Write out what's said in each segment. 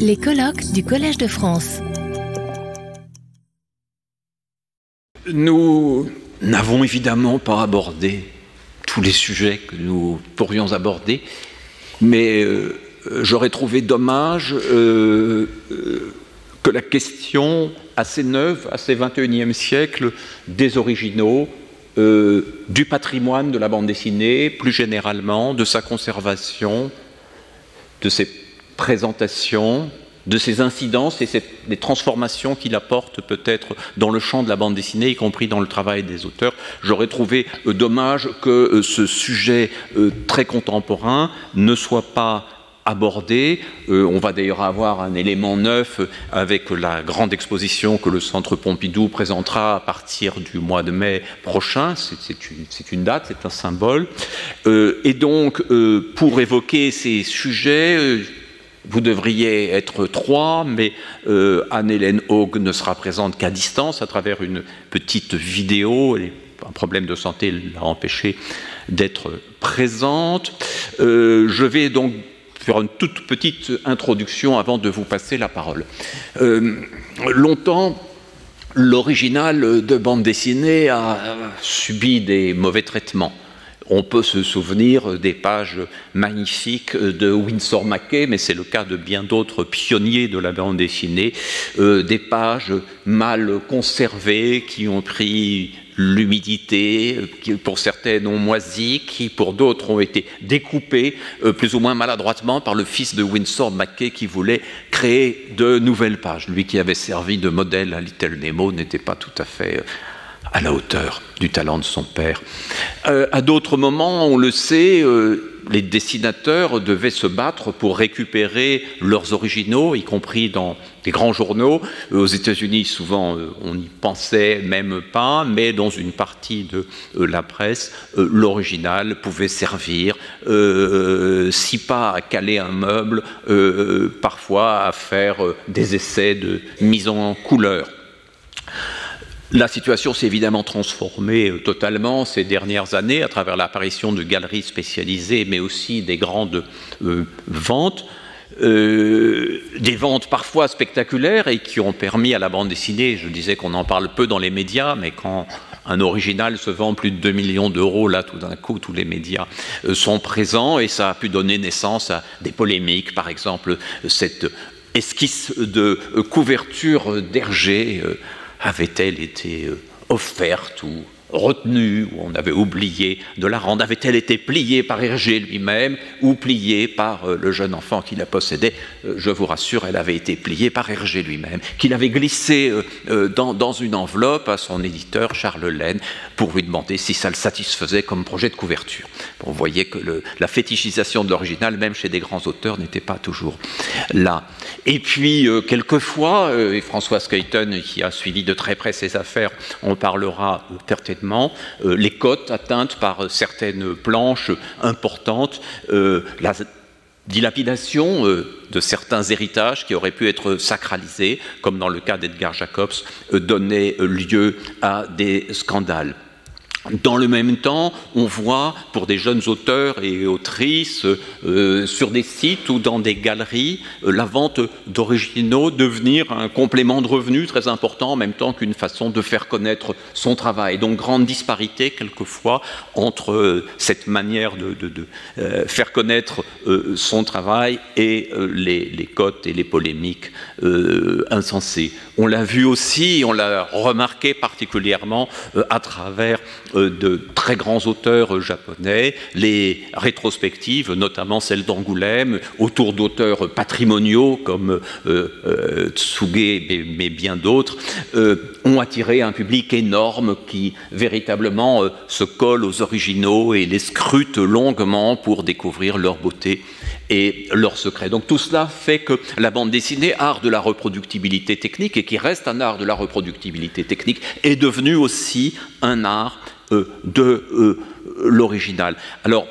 Les colloques du Collège de France. Nous n'avons évidemment pas abordé tous les sujets que nous pourrions aborder, mais euh, j'aurais trouvé dommage euh, euh, que la question assez neuve, assez 21e siècle, des originaux, du patrimoine de la bande dessinée, plus généralement, de sa conservation, de ses présentations, de ses incidences et des transformations qu'il apporte peut-être dans le champ de la bande dessinée, y compris dans le travail des auteurs. J'aurais trouvé euh, dommage que euh, ce sujet euh, très contemporain ne soit pas abordé. on va d'ailleurs avoir un élément neuf avec la grande exposition que le Centre Pompidou présentera à partir du mois de mai prochain. C'est une, date, c'est un symbole. et donc, pour évoquer ces sujets, vous devriez être trois, mais euh, Anne-Hélène Haug ne sera présente qu'à distance à travers une petite vidéo. un problème de santé l'a empêché d'être présente. Euh, je vais donc faire une toute petite introduction avant de vous passer la parole. Euh, longtemps, l'original de bande dessinée a subi des mauvais traitements. On peut se souvenir des pages magnifiques de Winsor McKay, mais c'est le cas de bien d'autres pionniers de la bande dessinée, euh, des pages mal conservées qui ont pris l'humidité, qui pour certaines ont moisi, qui pour d'autres ont été découpées euh, plus ou moins maladroitement par le fils de Winsor McKay qui voulait créer de nouvelles pages. Lui qui avait servi de modèle à Little Nemo n'était pas tout à fait euh, à la hauteur du talent de son père. Euh, à d'autres moments, on le sait, euh, les dessinateurs devaient se battre pour récupérer leurs originaux, y compris dans des grands journaux. Euh, aux États-Unis, souvent, on n'y pensait même pas, mais dans une partie de la presse, l'original pouvait servir, si pas à caler un meuble, parfois à faire des essais de mise en couleur. La situation s'est évidemment transformée euh, totalement ces dernières années à travers l'apparition de galeries spécialisées, mais aussi des grandes euh, ventes. Euh, des ventes parfois spectaculaires et qui ont permis à la bande dessinée, je disais qu'on en parle peu dans les médias, mais quand un original se vend plus de 2 millions d'euros, là tout d'un coup tous les médias sont présents et ça a pu donner naissance à des polémiques, par exemple cette esquisse de couverture d'Hergé avait-elle été euh, offerte ou retenue, ou on avait oublié de la rendre, avait-elle été pliée par Hergé lui-même ou pliée par euh, le jeune enfant qui la possédait? Euh, Je vous rassure, elle avait été pliée par Hergé lui-même, qu'il avait glissé dans, une enveloppe à son éditeur Charles Laine pour lui demander si ça le satisfaisait comme projet de couverture. vous voyez que la fétichisation de l'original, même chez des grands auteurs, n'était pas toujours là. Et puis, euh, quelquefois, euh, et François Skuyten, qui a suivi de très près ces affaires, en parlera certainement, euh, les cotes atteintes par certaines planches importantes, la dilapidation de certains héritages qui auraient pu être sacralisés, comme dans le cas d'Edgar Jacobs, donnait lieu à des scandales. Dans le même temps, on voit pour des jeunes auteurs et autrices euh, sur des sites ou dans des galeries euh, la vente d'originaux devenir un complément de revenus très important en même temps qu'une façon de faire connaître son travail. Donc grande disparité quelquefois entre euh, cette manière de, faire connaître son travail et les, cotes et les polémiques insensées. On l'a vu aussi, on l'a remarqué particulièrement à travers de très grands auteurs japonais, les rétrospectives, notamment celle d'Angoulême, autour d'auteurs patrimoniaux comme euh, euh, Tsuge, mais, bien d'autres, ont attiré un public énorme qui véritablement se colle aux originaux et les scrute longuement pour découvrir leur beauté et leurs secrets. Donc tout cela fait que la bande dessinée, art de la reproductibilité technique, et qui reste un art de la reproductibilité technique, est devenu aussi un art euh, de euh, l'original. Alors,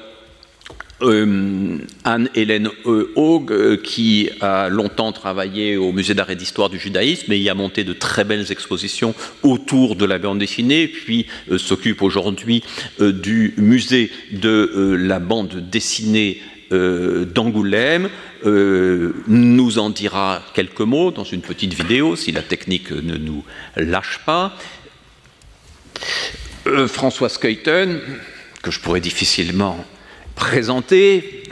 euh, Anne-Hélène Haug, qui a longtemps travaillé au Musée d'art et d'histoire du judaïsme et y a monté de très belles expositions autour de la bande dessinée, puis s'occupe aujourd'hui du musée de la bande dessinée d'Angoulême nous en dira quelques mots dans une petite vidéo, si la technique ne nous lâche pas. François Skeuten, que je pourrais difficilement présenter,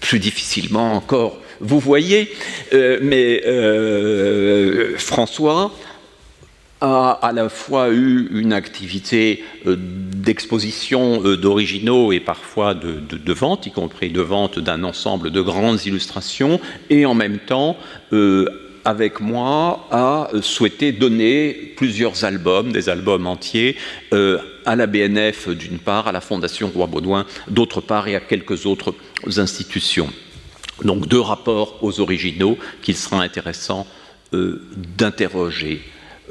plus difficilement encore vous voyez, euh, mais euh, François a à la fois eu une activité euh, d'exposition d'originaux et parfois de, vente, y compris de vente d'un ensemble de grandes illustrations, et en même temps avec moi, a souhaité donner plusieurs albums, des albums entiers, à la BNF d'une part, à la Fondation Roi-Baudouin d'autre part, et à quelques autres institutions. Donc deux rapports aux originaux qu'il sera intéressant euh, d'interroger.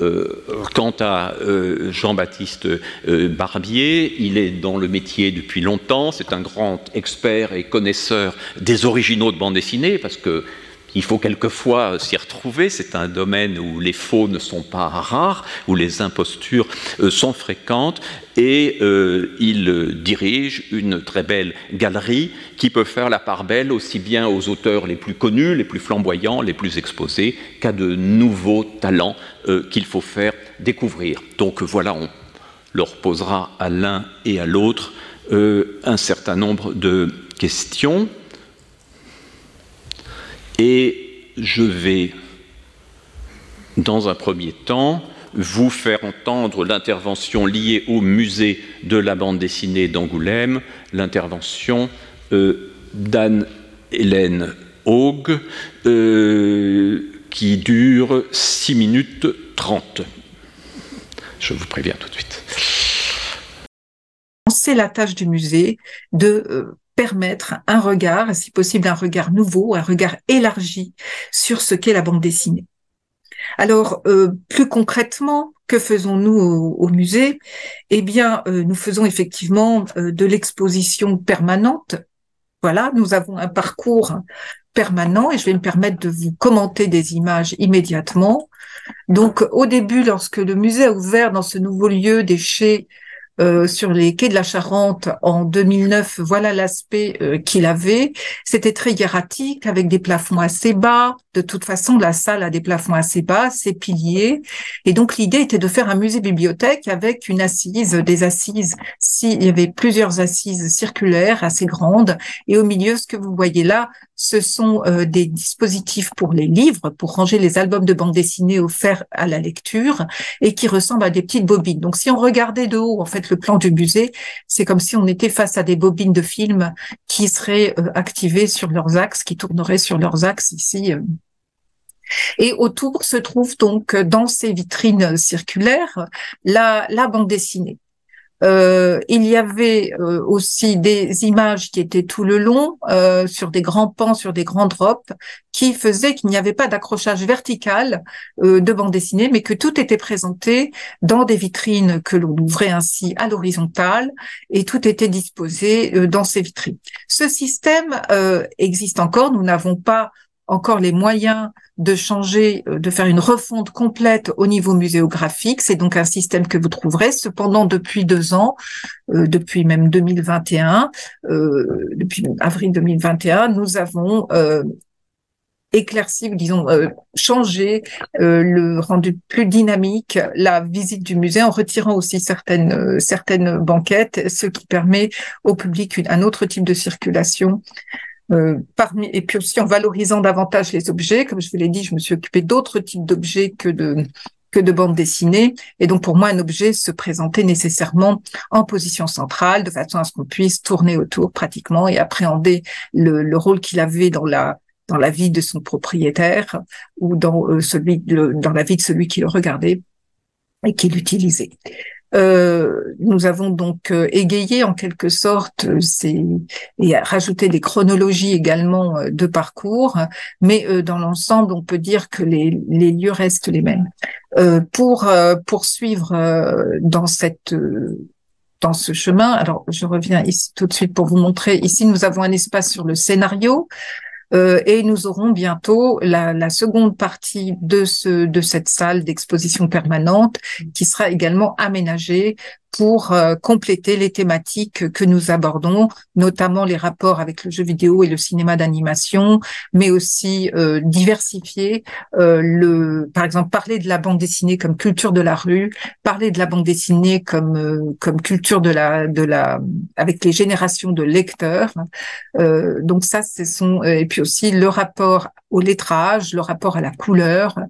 Euh, quant à euh, Jean-Baptiste Barbier, il est dans le métier depuis longtemps, c'est un grand expert et connaisseur des originaux de bande dessinée, parce que il faut quelquefois s'y retrouver. C'est un domaine où les faux ne sont pas rares, où les impostures euh, sont fréquentes, et euh, il dirige une très belle galerie qui peut faire la part belle aussi bien aux auteurs les plus connus, les plus flamboyants, les plus exposés, qu'à de nouveaux talents euh, qu'il faut faire découvrir. Donc voilà, on leur posera à l'un et à l'autre un certain nombre de questions. Et je vais, dans un premier temps, vous faire entendre l'intervention liée au musée de la bande dessinée d'Angoulême, l'intervention euh, d'Anne-Hélène Haug, euh, qui dure 6 minutes 30. Je vous préviens tout de suite. C'est la tâche du musée de euh, permettre un regard, si possible un regard nouveau, un regard élargi sur ce qu'est la bande dessinée. Alors, euh, plus concrètement, que faisons-nous au, musée? Eh bien, euh, nous faisons effectivement euh, de l'exposition permanente. Voilà, nous avons un parcours permanent et je vais me permettre de vous commenter des images immédiatement. Donc, au début, lorsque le musée a ouvert dans ce nouveau lieu des chais euh, sur les quais de la Charente en 2009, voilà l'aspect euh, qu'il avait. C'était très hiératique, avec des plafonds assez bas. De toute façon, la salle a des plafonds assez bas, ses piliers. Et donc, l'idée était de faire un musée-bibliothèque avec une assise, des assises. S'il y avait plusieurs assises circulaires assez grandes. Et au milieu, ce que vous voyez là, ce sont euh, des dispositifs pour les livres, pour ranger les albums de bande dessinée offerts à la lecture et qui ressemblent à des petites bobines. Donc, si on regardait de haut, en fait, le plan du musée, c'est comme si on était face à des bobines de films qui seraient euh, activées sur leurs axes, qui tourneraient sur leurs axes ici. Euh. Et autour se trouve donc dans ces vitrines circulaires la, la bande dessinée. Euh, il y avait euh, aussi des images qui étaient tout le long euh, sur des grands pans, sur des grands drops, qui faisaient qu'il n'y avait pas d'accrochage vertical de bande dessinée, mais que tout était présenté dans des vitrines que l'on ouvrait ainsi à l'horizontale et tout était disposé dans ces vitrines. Ce système existe encore. Nous n'avons pas encore les moyens de changer, euh, de faire une refonte complète au niveau muséographique. C'est donc un système que vous trouverez. Cependant, depuis deux ans, euh, depuis même 2021, euh, depuis avril 2021, nous avons éclairci, disons, changé le rendu plus dynamique la visite du musée en retirant aussi certaines certaines banquettes, ce qui permet au public un autre type de circulation euh, parmi, et puis aussi en valorisant davantage les objets. Comme je vous l'ai dit, je me suis occupée d'autres types d'objets que de que de bandes dessinées. Et donc, pour moi, un objet se présentait nécessairement en position centrale, de façon à ce qu'on puisse tourner autour pratiquement et appréhender le, le rôle qu'il avait dans la dans la vie de son propriétaire ou dans euh, celui dans la vie de celui qui le regardait et qui l'utilisait. Euh, nous avons donc euh, égayé en quelque sorte euh, ces, et rajouté des chronologies également de parcours, mais dans l'ensemble, on peut dire que les, les lieux restent les mêmes. pour poursuivre dans cette dans ce chemin. Alors, je reviens ici tout de suite pour vous montrer. Ici, nous avons un espace sur le scénario euh, et nous aurons bientôt la, seconde partie de cette salle d'exposition permanente qui sera également aménagée pour euh, compléter les thématiques que nous abordons, notamment les rapports avec le jeu vidéo et le cinéma d'animation, mais aussi euh, diversifier euh, le, par exemple, parler de la bande dessinée comme culture de la rue, parler de la bande dessinée comme comme culture de la de la avec les générations de lecteurs. donc ça, ce sont et puis aussi le rapport au lettrage, le rapport à la couleur, euh,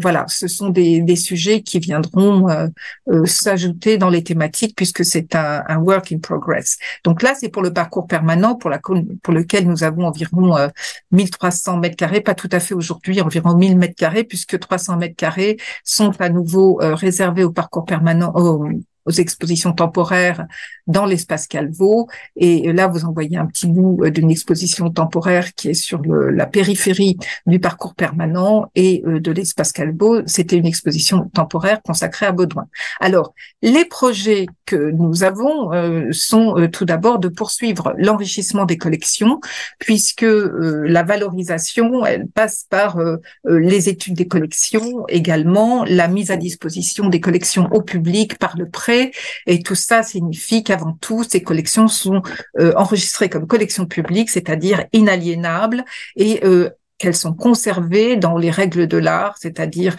voilà, ce sont des, sujets qui viendront euh, euh, s'ajouter dans les thématiques puisque c'est un, work in progress. Donc là, c'est pour le parcours permanent pour lequel nous avons environ 1300 mètres carrés, pas tout à fait aujourd'hui, environ 1000 mètres carrés, puisque 300 mètres carrés sont à nouveau réservés au parcours permanent, aux expositions temporaires dans l'espace Calvo. Et là, vous envoyez un petit bout euh, d'une exposition temporaire qui est sur la périphérie du parcours permanent et euh, de l'espace Calvo. C'était une exposition temporaire consacrée à Baudouin. Alors, les projets que nous avons euh, sont tout d'abord de poursuivre l'enrichissement des collections, puisque la valorisation, elle passe par les études des collections, également la mise à disposition des collections au public par le prêt et tout ça signifie qu'avant tout, ces collections sont euh, enregistrées comme collections publiques, c'est-à-dire inaliénables, et euh, qu'elles sont conservées dans les règles de l'art, c'est-à-dire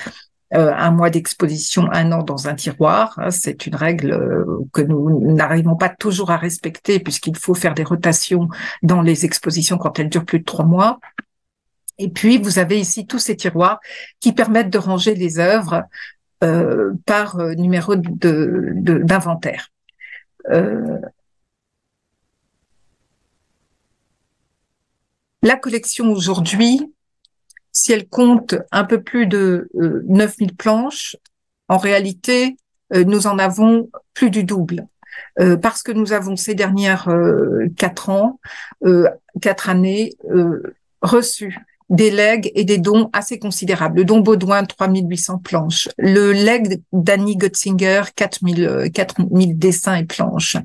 euh, un mois d'exposition, un an dans un tiroir. Hein, c'est une règle que nous n'arrivons pas toujours à respecter puisqu'il faut faire des rotations dans les expositions quand elles durent plus de trois mois. Et puis, vous avez ici tous ces tiroirs qui permettent de ranger les œuvres par euh, numéro d'inventaire. Euh, la collection aujourd'hui, si elle compte un peu plus de 9000 planches, en réalité, nous en avons plus du double. parce que nous avons ces dernières quatre ans, quatre années, reçu des legs et des dons assez considérables. Le don Baudouin, 3800 planches. Le leg d'Annie Götzinger, 4000, 4000 dessins et planches.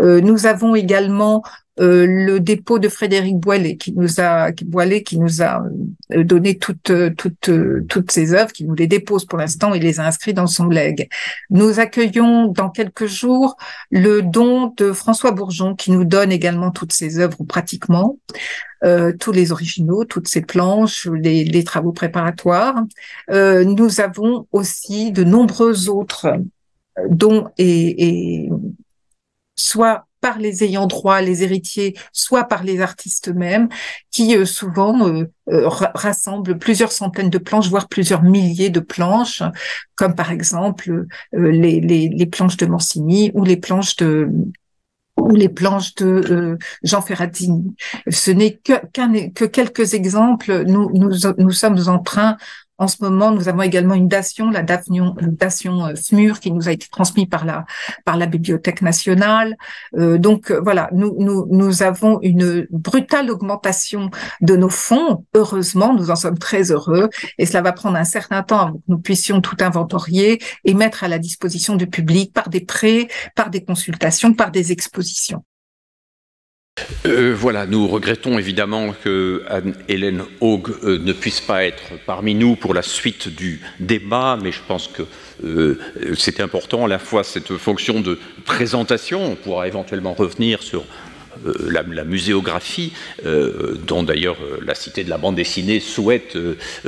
Euh, nous avons également euh, le dépôt de Frédéric Boilet qui nous a Boilet qui nous a euh, donné toutes toutes toutes ses œuvres, qui nous les dépose pour l'instant et les a inscrits dans son leg. Nous accueillons dans quelques jours le don de François Bourgeon qui nous donne également toutes ses œuvres pratiquement. Euh, tous les originaux, toutes ces planches, les, les travaux préparatoires. Euh, nous avons aussi de nombreux autres dons et, et soit par les ayants droit, les héritiers, soit par les artistes eux-mêmes, qui euh, souvent euh, euh, rassemblent plusieurs centaines de planches, voire plusieurs milliers de planches, comme par exemple les, les, les, planches de Mancini ou les planches de ou les planches de Jean Ferratini. Ce n'est que, que quelques exemples. Nous, nous, nous sommes en train en ce moment, nous avons également une dation, la dation, euh, SMUR, qui nous a été transmise par la par la Bibliothèque nationale. Euh, donc euh, voilà, nous, nous nous avons une brutale augmentation de nos fonds. Heureusement, nous en sommes très heureux, et cela va prendre un certain temps avant que nous puissions tout inventorier et mettre à la disposition du public par des prêts, par des consultations, par des expositions. Euh, voilà, nous regrettons évidemment que Anne-Hélène Haug euh, ne puisse pas être parmi nous pour la suite du débat, mais je pense que euh, c'était important. À la fois cette fonction de présentation, on pourra éventuellement revenir sur la, muséographie, dont d'ailleurs la Cité de la bande dessinée souhaite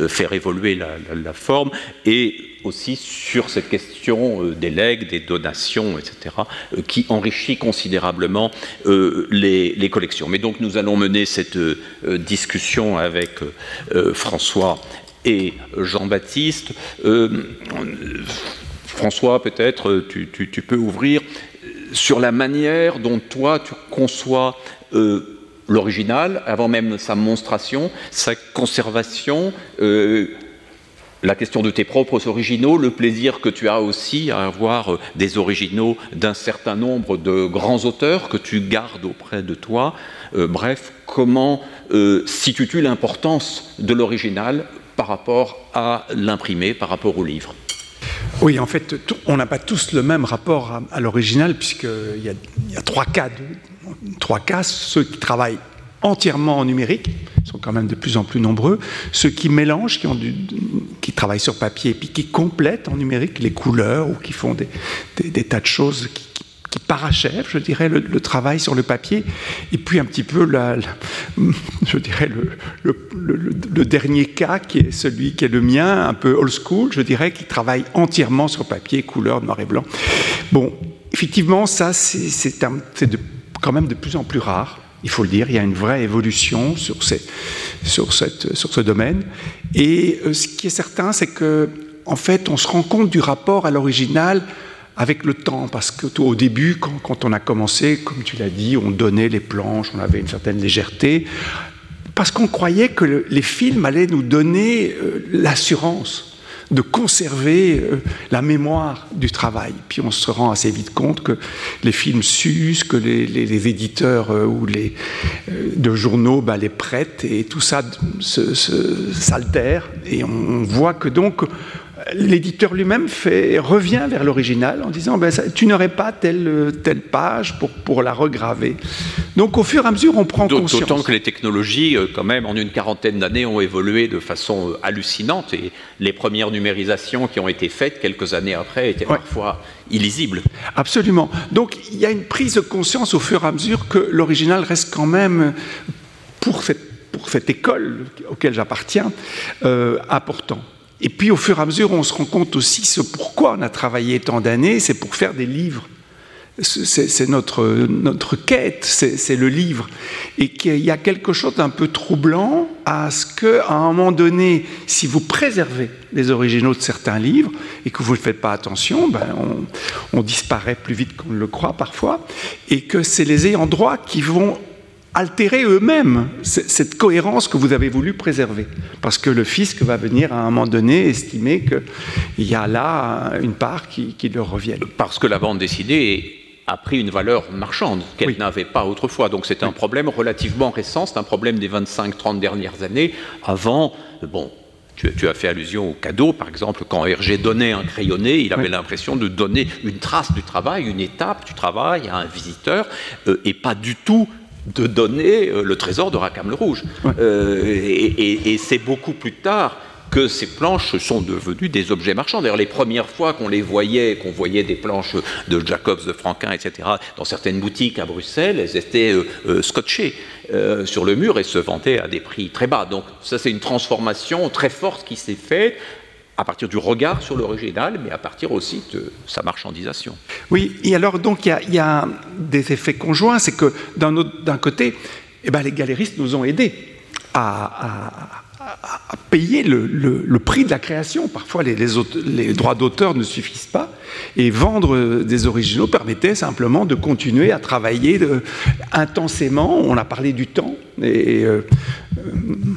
faire évoluer la, forme, et aussi sur cette question euh, des legs, des donations, etc., euh, qui enrichit considérablement euh, les, collections. Mais donc nous allons mener cette discussion avec François et Jean-Baptiste. François, peut-être tu, peux ouvrir sur la manière dont toi tu conçois l'original, avant même sa monstration, sa conservation, la question de tes propres originaux, le plaisir que tu as aussi à avoir euh, des originaux d'un certain nombre de grands auteurs que tu gardes auprès de toi. Euh, bref, comment euh, situes-tu l'importance de l'original par rapport à l'imprimé, par rapport au livre? Oui, en fait, on n'a pas tous le même rapport à, l'original, puisqu'il y, y, a trois cas. trois ceux qui travaillent entièrement en numérique, sont quand même de plus en plus nombreux, ceux qui mélangent, qui travaillent sur papier et puis qui complètent en numérique les couleurs ou qui font des, des, tas de choses qui, qui parachèvent, je dirais, le, travail sur le papier. Et puis un petit peu, je dirais, le, dernier cas qui est celui qui est le mien, un peu old school, je dirais, qui travaille entièrement sur papier, couleur, noir et blanc. Bon, effectivement, ça, c'est quand même de plus en plus rare il faut le dire, il y a une vraie évolution sur, sur ce domaine. Et euh, ce qui est certain, c'est que en fait, on se rend compte du rapport à l'original avec le temps, parce que au début, quand, on a commencé, comme tu l'as dit, on donnait les planches, on avait une certaine légèreté, parce qu'on croyait que les films allaient nous donner euh, l'assurance de conserver euh, la mémoire du travail. Puis on se rend assez vite compte que les films s'usent, que les, éditeurs euh, ou les de journaux bah, les prêtent et tout ça s'altère. Et on voit que donc l'éditeur lui-même revient vers l'original en disant ben, tu n'aurais pas telle, telle page pour, pour la regraver. Donc au fur et à mesure, on prend conscience. D'autant que les technologies, euh, quand même, en une quarantaine d'années, ont évolué de façon euh, hallucinante et les premières numérisations qui ont été faites quelques années après étaient parfois illisibles. Absolument. Donc il y a une prise de conscience au fur et à mesure que l'original reste quand même, pour cette, pour cette école auquel j'appartiens, euh, important. Et puis au fur et à mesure, on se rend compte aussi ce pourquoi on a travaillé tant d'années, c'est pour faire des livres. C'est notre, notre quête, c'est le livre. Et qu'il y a quelque chose d'un peu troublant à ce qu'à un moment donné, si vous préservez les originaux de certains livres et que vous ne faites pas attention, ben on disparaît plus vite qu'on ne le croit parfois, et que c'est les ayants droit qui vont altérer eux-mêmes cette cohérence que vous avez voulu préserver. Parce que le fisc va venir à un moment donné estimer qu'il y a là une part qui, qui leur revient. Parce que la bande dessinée a pris une valeur marchande qu'elle n'avait pas autrefois. Donc c'est un problème relativement récent, c'est un problème des 25-30 dernières années. Avant, bon, tu, as fait allusion au cadeau, par exemple, quand Hergé donnait un crayonné, il avait l'impression de donner une trace du travail, une étape du travail à un visiteur, euh, et pas du tout de donner euh, le trésor de Rackham le Rouge. Euh, et, c'est beaucoup plus tard que ces planches sont devenues des objets marchands. D'ailleurs, les premières fois qu'on les voyait, qu'on voyait des planches de Jacobs, de Franquin, etc., dans certaines boutiques à Bruxelles, elles étaient euh, scotchées sur le mur et se vendaient à des prix très bas. Donc ça, c'est une transformation très forte qui s'est faite à partir du regard sur l'original, mais à partir aussi de sa marchandisation. Oui, et alors donc il y, a des effets conjoints, c'est que d'un côté, eh ben, les galéristes nous ont aidés à, payer le, prix de la création. Parfois, les, droits d'auteur ne suffisent pas. Et vendre des originaux permettait simplement de continuer à travailler intensément. On a parlé du temps. Et euh,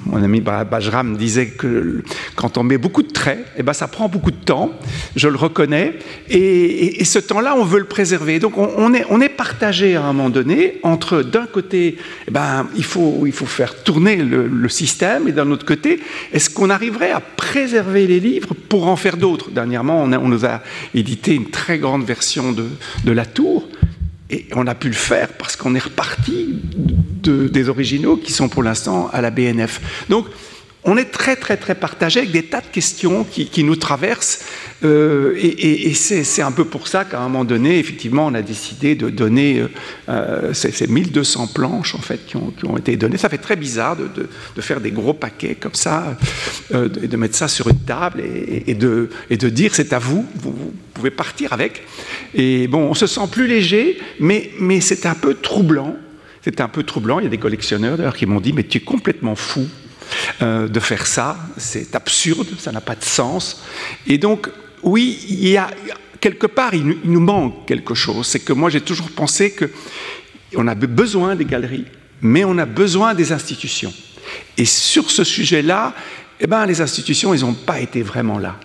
mon ami Bajram disait que quand on met beaucoup de traits, eh ben, ça prend beaucoup de temps, je le reconnais, et, ce temps-là, on veut le préserver. Donc on, est, partagé à un moment donné entre, d'un côté, eh ben, il, faut, il faut faire tourner le, système, et d'un autre côté, est-ce qu'on arriverait à préserver les livres pour en faire d'autres? Dernièrement, on, on, nous a édité une très grande version de, de La Tour, et on a pu le faire parce qu'on est reparti des originaux qui sont pour l'instant à la BNF. Donc, on est très très très partagé avec des tas de questions qui, nous traversent euh, et, c'est un peu pour ça qu'à un moment donné, effectivement, on a décidé de donner euh, ces, 1200 planches en fait qui ont, été données. Ça fait très bizarre de, faire des gros paquets comme ça, euh, et de mettre ça sur une table et, de, dire c'est à vous, vous, vous, pouvez partir avec. Et bon, on se sent plus léger, mais, mais c'est un peu troublant. C'est un peu troublant. Il y a des collectionneurs d'ailleurs qui m'ont dit mais tu es complètement fou euh, de faire ça. C'est absurde, ça n'a pas de sens. Et donc, oui, il y a quelque part, il, nous manque quelque chose. C'est que moi, j'ai toujours pensé que on a besoin des galeries, mais on a besoin des institutions. Et sur ce sujet-là, eh ben, les institutions, ils n'ont pas été vraiment là.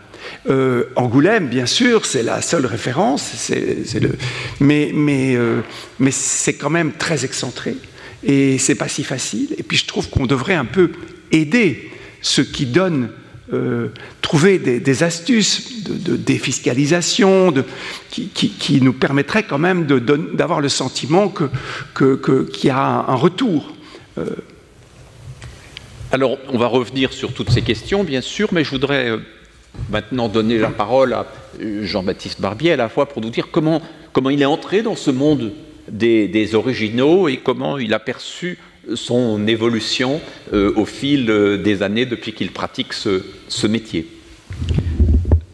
Euh, Angoulême, bien sûr, c'est la seule référence, c'est, le... mais, mais, euh, mais c'est quand même très excentré et c'est pas si facile. Et puis je trouve qu'on devrait un peu aider ceux qui donnent, euh, trouver des, astuces de, défiscalisation qui, nous permettraient quand même d'avoir le sentiment qu'il que, y a un, retour. Euh, Alors, on va revenir sur toutes ces questions, bien sûr, mais je voudrais euh, maintenant donner la parole à Jean-Baptiste Barbier à la fois pour nous dire comment il est entré dans ce monde des, originaux et comment il a perçu son évolution euh, au fil des années depuis qu'il pratique ce métier.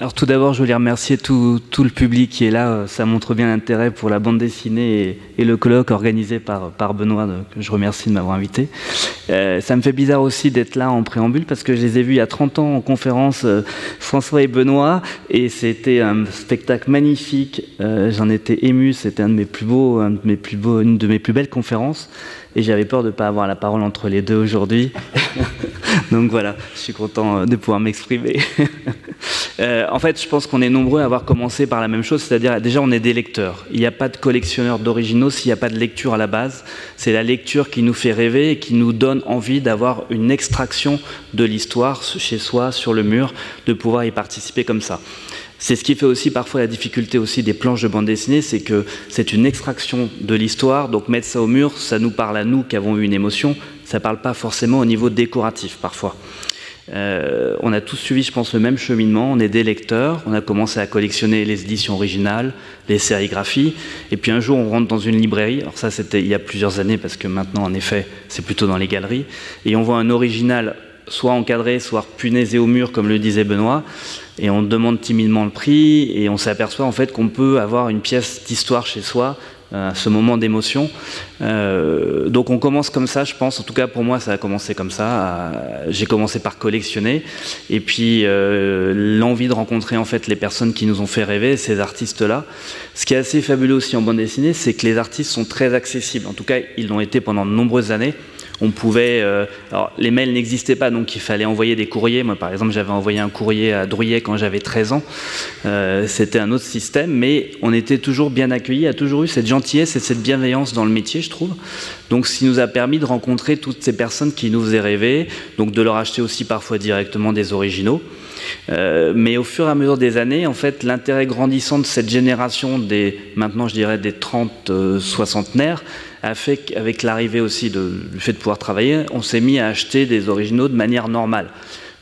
Alors tout d'abord, je voulais remercier tout, le public qui est là. Ça montre bien l'intérêt pour la bande dessinée et, le colloque organisé par, Benoît, que je remercie de m'avoir invité. Euh, ça me fait bizarre aussi d'être là en préambule parce que je les ai vus il y a 30 ans en conférence, euh, François et Benoît, et c'était un spectacle magnifique. Euh, j'en étais ému, c'était une de mes plus belles conférences et j'avais peur de ne pas avoir la parole entre les deux aujourd'hui. Donc voilà, je suis content de pouvoir m'exprimer. Euh, en fait, je pense qu'on est nombreux à avoir commencé par la même chose, c'est-à-dire déjà on est des lecteurs. Il n'y a pas de collectionneur d'originaux s'il n'y a pas de lecture à la base. C'est la lecture qui nous fait rêver et qui nous donne envie d'avoir une extraction de l'histoire chez soi, sur le mur, de pouvoir y participer comme ça. C'est ce qui fait aussi parfois la difficulté aussi des planches de bande dessinée, c'est que c'est une extraction de l'histoire, donc mettre ça au mur, ça nous parle à nous qui avons eu une émotion, ça parle pas forcément au niveau décoratif parfois. Euh, on a tous suivi, je pense, le même cheminement. On est des lecteurs. On a commencé à collectionner les éditions originales, les sérigraphies. Et puis un jour, on rentre dans une librairie. Alors ça, c'était il y a plusieurs années, parce que maintenant, en effet, c'est plutôt dans les galeries. Et on voit un original soit encadré, soit punaisé au mur, comme le disait Benoît. Et on demande timidement le prix. Et on s'aperçoit en fait qu'on peut avoir une pièce d'histoire chez soi euh, ce moment d'émotion. Euh, donc on commence comme ça, je pense. En tout cas pour moi, ça a commencé comme ça. J'ai commencé par collectionner, et puis euh, l'envie de rencontrer en fait les personnes qui nous ont fait rêver, ces artistes-là. Ce qui est assez fabuleux aussi en bande dessinée, c'est que les artistes sont très accessibles. En tout cas, ils l'ont été pendant de nombreuses années on pouvait. Euh, alors, les mails n'existaient pas, donc il fallait envoyer des courriers. Moi, par exemple, j'avais envoyé un courrier à Drouillet quand j'avais 13 ans. Euh, c'était un autre système, mais on était toujours bien accueillis, a toujours eu cette gentillesse et cette bienveillance dans le métier, je trouve. Donc, ce qui nous a permis de rencontrer toutes ces personnes qui nous faisaient rêver, donc de leur acheter aussi parfois directement des originaux. Euh, mais au fur et à mesure des années, en fait, l'intérêt grandissant de cette génération des, maintenant je dirais des 30 soixantenaires, a fait qu'avec l'arrivée aussi du fait de pouvoir travailler, on s'est mis à acheter des originaux de manière normale.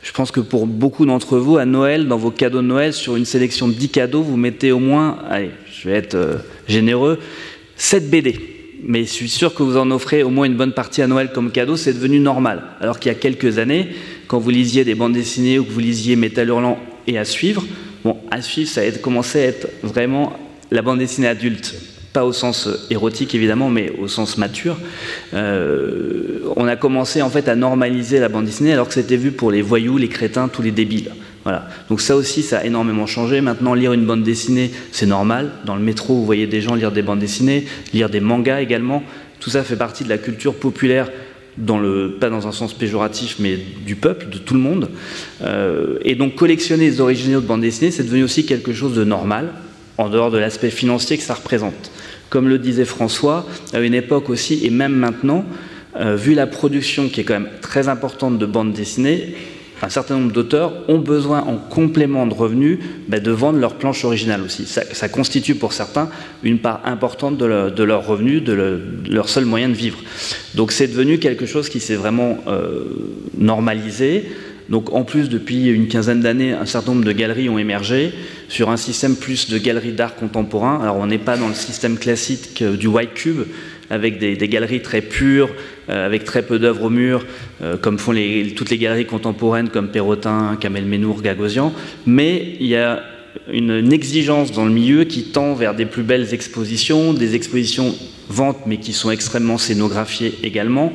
Je pense que pour beaucoup d'entre vous, à Noël, dans vos cadeaux de Noël, sur une sélection de 10 cadeaux, vous mettez au moins, allez, je vais être euh, généreux, 7 BD. Mais je suis sûr que vous en offrez au moins une bonne partie à Noël comme cadeau, c'est devenu normal. Alors qu'il y a quelques années, quand vous lisiez des bandes dessinées ou que vous lisiez Métal Hurlant et à suivre, bon, à suivre, ça a commencé à être vraiment la bande dessinée adulte pas au sens érotique évidemment, mais au sens mature, euh, on a commencé en fait à normaliser la bande dessinée alors que c'était vu pour les voyous, les crétins, tous les débiles. Donc ça aussi, ça a énormément changé. Maintenant, lire une bande dessinée, c'est normal. Dans le métro, vous voyez des gens lire des bandes dessinées, lire des mangas également. Tout ça fait partie de la culture populaire pas dans un sens péjoratif, mais du peuple, de tout le monde. Euh, et donc collectionner les originaux de bande dessinée, c'est devenu aussi quelque chose de normal, en dehors de l'aspect financier que ça représente. Comme le disait François, à une époque aussi, et même maintenant, euh, vu la production qui est quand même très importante de bandes dessinées, un certain nombre d'auteurs ont besoin, en complément de revenus, bah, de vendre leur planche originale aussi. Ça, constitue pour certains une part importante de, leurs revenus, de, leur seul moyen de vivre. Donc c'est devenu quelque chose qui s'est vraiment euh, normalisé. Donc en plus, depuis une quinzaine d'années, un certain nombre de galeries ont émergé sur un système plus de galeries d'art contemporain. Alors on n'est pas dans le système classique du White Cube, avec des, galeries très pures, euh, avec très peu d'œuvres au mur, euh, comme font toutes les galeries contemporaines comme Perrotin, Kamel Ménour, Gagosian. Mais il y a une, exigence dans le milieu qui tend vers des plus belles expositions, des expositions ventes mais qui sont extrêmement scénographiées également.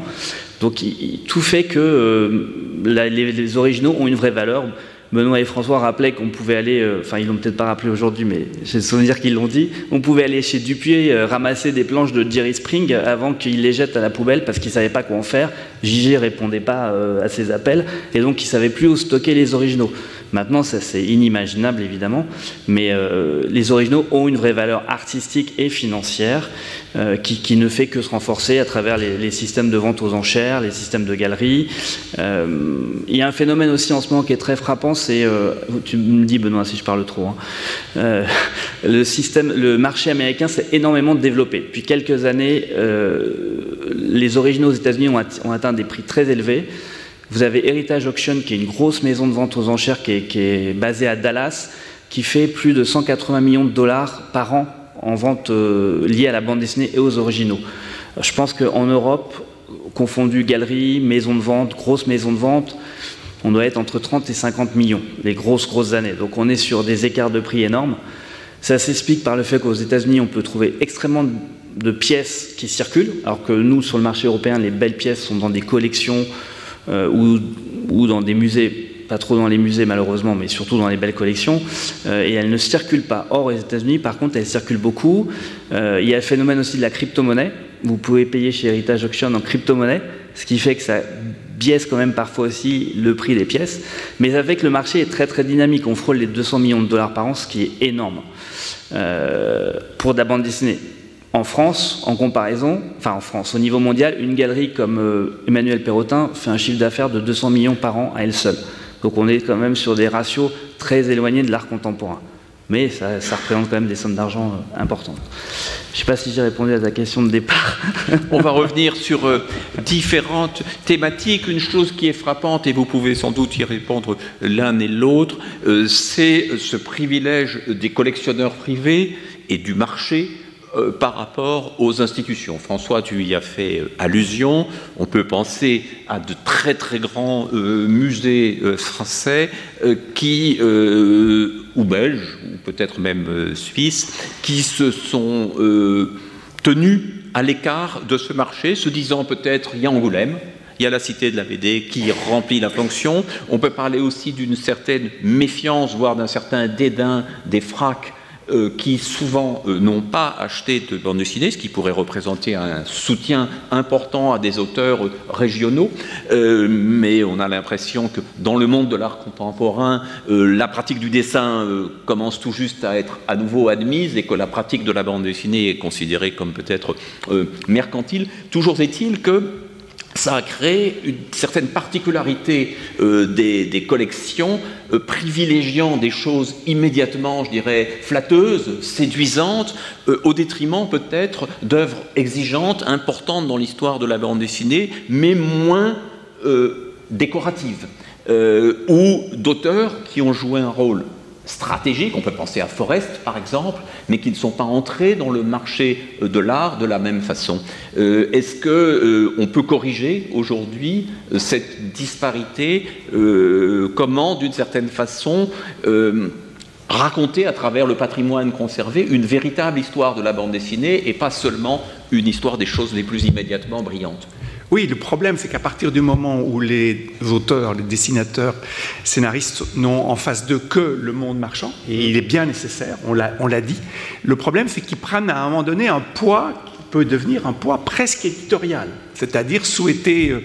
Donc tout fait que euh, les, originaux ont une vraie valeur. Benoît et François rappelaient qu'on pouvait aller, euh, enfin ils l'ont peut-être pas rappelé aujourd'hui, mais j'ai le souvenir qu'ils l'ont dit, on pouvait aller chez Dupuis euh, ramasser des planches de Jerry Spring avant qu'il les jette à la poubelle parce qu'il savait pas quoi en faire. JG répondait pas à ses appels et donc il savait plus où stocker les originaux. Maintenant, ça c'est inimaginable évidemment, mais euh, les originaux ont une vraie valeur artistique et financière euh, qui, ne fait que se renforcer à travers les, systèmes de vente aux enchères, les systèmes de galeries. Euh, il y a un phénomène aussi en ce moment qui est très frappant, c'est, tu me dis Benoît si je parle trop, hein, le système, le marché américain s'est énormément développé. Depuis quelques années, les originaux aux États-Unis ont, ont atteint des prix très élevés. Vous avez Heritage Auction, qui est une grosse maison de vente aux enchères qui est, basée à Dallas, qui fait plus de 180 millions de dollars par an en vente euh, liée à la bande dessinée et aux originaux. Je pense qu'en Europe, confondu galeries, maisons de vente, grosses maisons de vente, on doit être entre 30 et 50 millions, les grosses, grosses années. Donc on est sur des écarts de prix énormes. Ça s'explique par le fait qu'aux États-Unis, on peut trouver extrêmement de pièces qui circulent, alors que nous, sur le marché européen, les belles pièces sont dans des collections euh, ou, dans des musées, pas trop dans les musées malheureusement, mais surtout dans les belles collections, euh, et elles ne circulent pas. Or, aux États-Unis, par contre, elles circulent beaucoup. Euh, il y a le phénomène aussi de la crypto-monnaie. Vous pouvez payer chez Heritage Auction en crypto-monnaie, ce qui fait que ça biaise quand même parfois aussi le prix des pièces. Mais avec le marché est très très dynamique, on frôle les 200 millions de dollars par an, ce qui est énorme pour de la bande dessinée. En France, en comparaison, enfin en France, au niveau mondial, une galerie comme euh, Emmanuel Perrotin fait un chiffre d'affaires de 200 millions par an à elle seule. Donc on est quand même sur des ratios très éloignés de l'art contemporain mais ça, représente quand même des sommes d'argent euh, importantes. Je ne sais pas si j'ai répondu à ta question de départ. On va revenir sur euh, différentes thématiques. Une chose qui est frappante, et vous pouvez sans doute y répondre l'un et l'autre, c'est ce privilège des collectionneurs privés et du marché euh, par rapport aux institutions. François, tu y as fait euh, allusion. On peut penser à de très très grands euh, musées français qui, ou belges, ou peut-être même suisses, qui se sont tenus à l'écart de ce marché, se disant peut-être il y a Angoulême, il y a la cité de la BD qui remplit la fonction. On peut parler aussi d'une certaine méfiance, voire d'un certain dédain des fracs euh, qui souvent euh, n'ont pas acheté de bande dessinée, ce qui pourrait représenter un soutien important à des auteurs euh, régionaux. mais on a l'impression que dans le monde de l'art contemporain, la pratique du dessin commence tout juste à être à nouveau admise et que la pratique de la bande dessinée est considérée comme peut-être mercantile. Toujours est-il que ça a créé une certaine particularité des, collections, euh, privilégiant des choses immédiatement, je dirais, flatteuses, séduisantes, euh, au détriment peut-être d'œuvres exigeantes, importantes dans l'histoire de la bande dessinée, mais moins décoratives, ou d'auteurs qui ont joué un rôle stratégiques, on peut penser à Forest par exemple, mais qui ne sont pas entrés dans le marché euh, de l'art de la même façon. Euh, est-ce que euh, peut corriger aujourd'hui cette disparité Comment, d'une certaine façon, raconter à travers le patrimoine conservé une véritable histoire de la bande dessinée et pas seulement une histoire des choses les plus immédiatement brillantes? Oui, le problème, c'est qu'à partir du moment où les auteurs, les dessinateurs, scénaristes n'ont en face d'eux que le monde marchand, et il est bien nécessaire, on l'a dit, le problème, c'est qu'ils prennent à un moment donné un poids qui peut devenir un poids presque éditorial, c'est-à-dire souhaiter euh,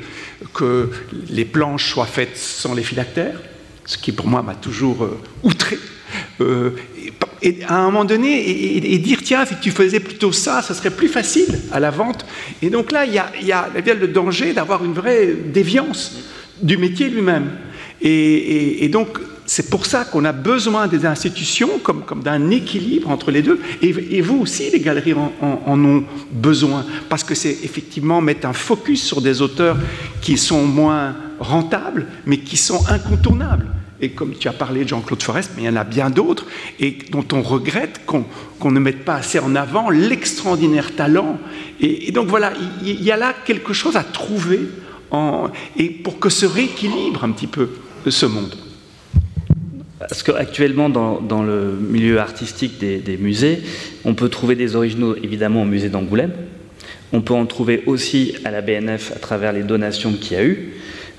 que les planches soient faites sans les phylactères, ce qui pour moi m'a toujours euh, outré. Euh, et à un moment donné, et, dire tiens, si tu faisais plutôt ça, ça serait plus facile à la vente. Et donc là, il y a, le danger d'avoir une vraie déviance du métier lui-même. Et, donc, c'est pour ça qu'on a besoin des institutions comme, d'un équilibre entre les deux. Et, vous aussi, les galeries en, ont besoin. Parce que c'est effectivement mettre un focus sur des auteurs qui sont moins rentables, mais qui sont incontournables et comme tu as parlé de Jean-Claude Forest, mais il y en a bien d'autres, et dont on regrette qu'on ne mette pas assez en avant l'extraordinaire talent. Et, donc voilà, il, y a là quelque chose à trouver et pour que se rééquilibre un petit peu ce monde. Parce qu'actuellement, dans, dans, le milieu artistique des, des, musées, on peut trouver des originaux évidemment au musée d'Angoulême. On peut en trouver aussi à la BNF à travers les donations qu'il y a eu.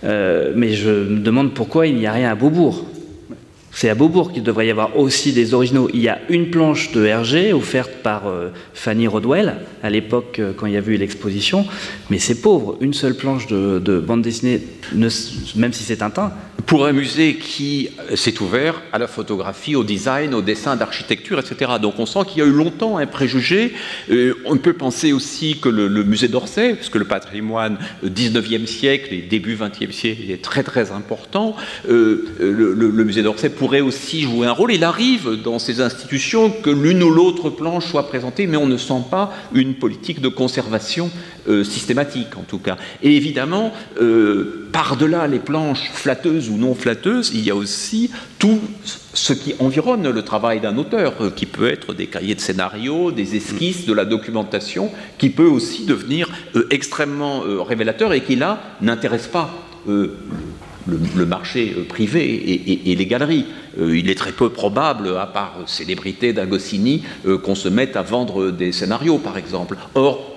Euh, mais je me demande pourquoi il n'y a rien à Beaubourg. C'est à Beaubourg qu'il devrait y avoir aussi des originaux. Il y a une planche de Hergé offerte par euh, Fanny Rodwell à l'époque euh, quand il y a eu l'exposition, mais c'est pauvre. Une seule planche de, bande dessinée, même si c'est Tintin, pour un musée qui s'est ouvert à la photographie, au design, au dessin d'architecture, etc. Donc on sent qu'il y a eu longtemps un préjugé. Euh, on peut penser aussi que le, musée d'Orsay, puisque le patrimoine 19e siècle et début 20e siècle est très très important, euh, le, musée d'Orsay pourrait aussi jouer un rôle. Il arrive dans ces institutions que l'une ou l'autre planche soit présentée, mais on ne sent pas une politique de conservation euh, systématique, en tout cas. Et évidemment, euh, par-delà les planches flatteuses ou non flatteuses, il y a aussi tout ce qui environne le travail d'un auteur, euh, qui peut être des cahiers de scénario, des esquisses, de la documentation, qui peut aussi devenir extrêmement révélateur et qui là n'intéresse pas le, marché euh, privé et, les galeries. Euh, il est très peu probable, à part célébrité d'Agosini, euh, qu'on se mette à vendre des scénarios, par exemple. Or,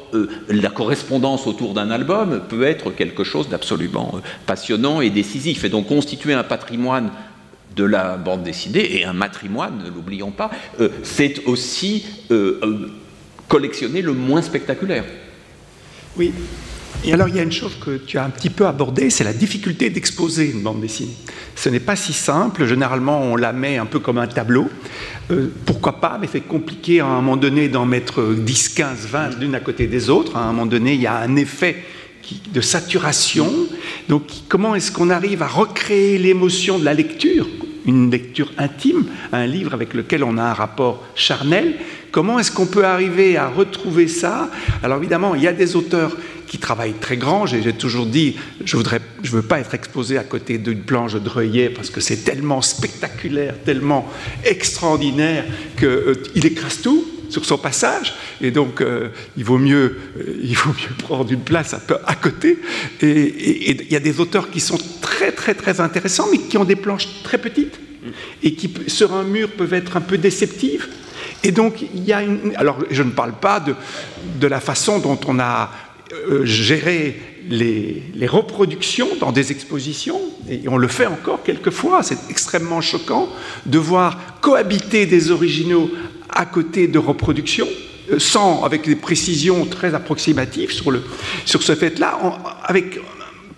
la correspondance autour d'un album peut être quelque chose d'absolument passionnant et décisif. Et donc constituer un patrimoine de la bande dessinée et un matrimoine, ne l'oublions pas, c'est aussi collectionner le moins spectaculaire. Oui, et alors, il y a une chose que tu as un petit peu abordée, c'est la difficulté d'exposer une bande dessinée. Ce n'est pas si simple. Généralement, on la met un peu comme un tableau. Euh, pourquoi pas Mais c'est compliqué à un moment donné d'en mettre 10, 15, 20 l'une à côté des autres. À un moment donné, il y a un effet de saturation. Donc, comment est-ce qu'on arrive à recréer l'émotion de la lecture? Une lecture intime, un livre avec lequel on a un rapport charnel. Comment est-ce qu'on peut arriver à retrouver ça? Alors évidemment, il y a des auteurs qui travaille très grand. J'ai toujours dit, je ne je veux pas être exposé à côté d'une planche de Dreuillet parce que c'est tellement spectaculaire, tellement extraordinaire qu'il euh, écrase tout sur son passage, et donc euh, il, vaut mieux, euh, il vaut mieux prendre une place un peu à côté. Et il y a des auteurs qui sont très très très intéressants, mais qui ont des planches très petites, et qui sur un mur peuvent être un peu déceptives. Et donc il y a une... Alors je ne parle pas de, de la façon dont on a euh, gérer les, reproductions dans des expositions, et on le fait encore quelquefois, c'est extrêmement choquant de voir cohabiter des originaux à côté de reproductions, euh, sans, avec des précisions très approximatives sur, le, sur ce fait-là, avec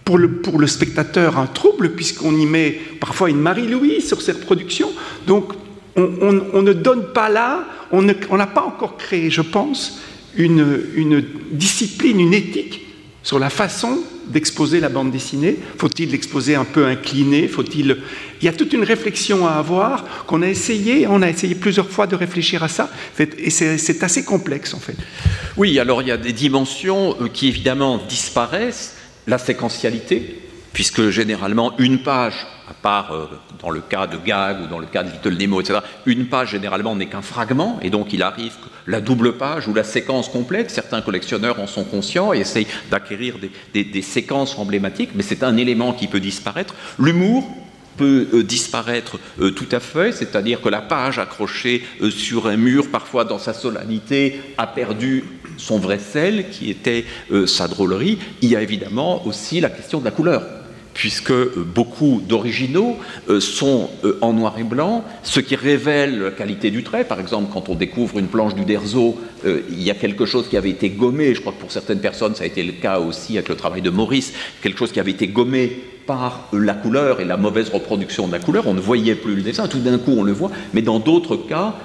pour le, pour le spectateur un trouble, puisqu'on y met parfois une Marie-Louise sur ces reproductions. Donc on, ne donne pas là, on n'a pas encore créé, je pense, une, discipline, une éthique sur la façon d'exposer la bande dessinée. Faut-il l'exposer un peu incliné? Faut-il Il y a toute une réflexion à avoir qu'on a essayé, on a essayé plusieurs fois de réfléchir à ça, et c'est assez complexe en fait. Oui, alors il y a des dimensions euh, qui évidemment disparaissent. La séquentialité, puisque généralement une page, à part euh, dans le cas de Gag ou dans le cas de Little Nemo, etc., une page généralement n'est qu'un fragment, et donc il arrive que la double page ou la séquence complète, certains collectionneurs en sont conscients et essayent d'acquérir des, séquences emblématiques, mais c'est un élément qui peut disparaître. L'humour, peut euh, disparaître euh, tout à fait, c'est-à-dire que la page accrochée sur un mur, parfois dans sa solennité, a perdu son vrai sel, qui était sa drôlerie. Il y a évidemment aussi la question de la couleur puisque euh, beaucoup d'originaux euh, sont euh, en noir et blanc, ce qui révèle la qualité du trait. Par exemple, quand on découvre une planche du Derzo, il y a quelque chose qui avait été gommé, je crois que pour certaines personnes ça a été le cas aussi avec le travail de Maurice, quelque chose qui avait été gommé par la couleur et la mauvaise reproduction de la couleur, on ne voyait plus le dessin, tout d'un coup on le voit, mais dans d'autres cas,